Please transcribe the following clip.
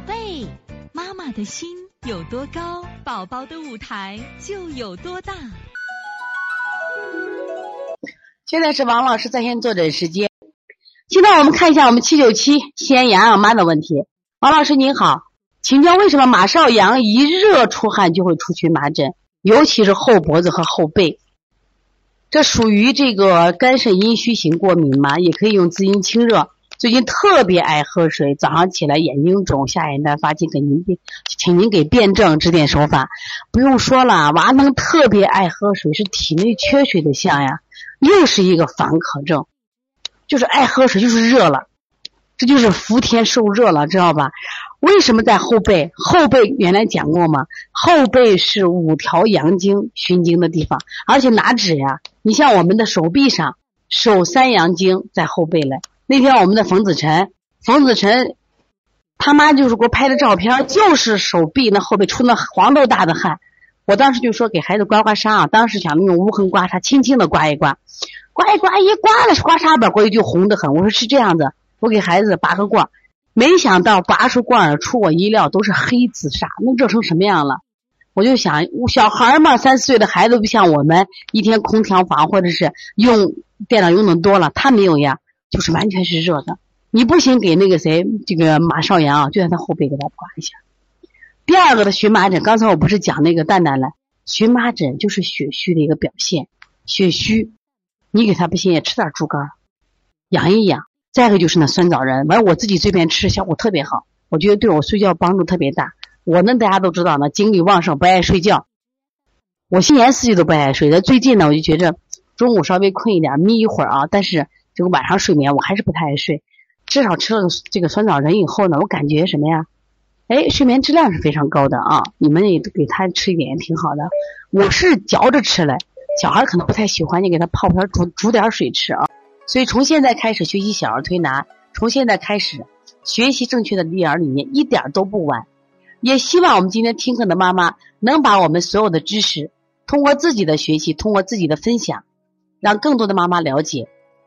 宝贝，妈妈的心有多高，宝宝的舞台就有多大。现在是王老师在线坐诊时间。现在我们看一下我们七九七西安杨杨妈的问题。王老师您好，请教为什么马少阳一热出汗就会出荨麻疹，尤其是后脖子和后背？这属于这个肝肾阴虚型过敏吗？也可以用滋阴清热。最近特别爱喝水，早上起来眼睛肿、下眼袋发青，给您请您给辩证指点手法。不用说了，娃能特别爱喝水，是体内缺水的象呀，又是一个烦渴症，就是爱喝水，就是热了，这就是伏天受热了，知道吧？为什么在后背？后背原来讲过吗？后背是五条阳经循经的地方，而且哪止呀？你像我们的手臂上，手三阳经在后背嘞。那天我们的冯子晨，冯子晨他妈就是给我拍的照片，就是手臂那后背出那黄豆大的汗。我当时就说给孩子刮刮痧啊，当时想用无痕刮痧，轻轻的刮一刮，刮一刮一刮了刮痧板过去就红的很。我说是这样子，我给孩子拔个罐，没想到拔出罐儿出我意料都是黑紫砂，那热成什么样了？我就想小孩嘛，三四岁的孩子不像我们一天空调房或者是用电脑用的多了，他没有呀。就是完全是热的，你不行给那个谁，这个马少阳啊，就在他后背给他刮一下。第二个的荨麻疹，刚才我不是讲那个蛋蛋了？荨麻疹就是血虚的一个表现，血虚，你给他不行也吃点猪肝，养一养。再一个就是那酸枣仁，完了我自己这边吃效果特别好，我觉得对我睡觉帮助特别大。我呢大家都知道呢，精力旺盛，不爱睡觉，我一年四季都不爱睡。但最近呢，我就觉着中午稍微困一点，眯一会儿啊，但是。这个晚上睡眠我还是不太爱睡，至少吃了这个酸枣仁以后呢，我感觉什么呀？哎，睡眠质量是非常高的啊！你们也给他吃一点也挺好的。我是嚼着吃嘞，小孩可能不太喜欢，你给他泡泡煮煮点水吃啊。所以从现在开始学习小儿推拿，从现在开始学习正确的育儿理念，一点都不晚。也希望我们今天听课的妈妈能把我们所有的知识，通过自己的学习，通过自己的分享，让更多的妈妈了解。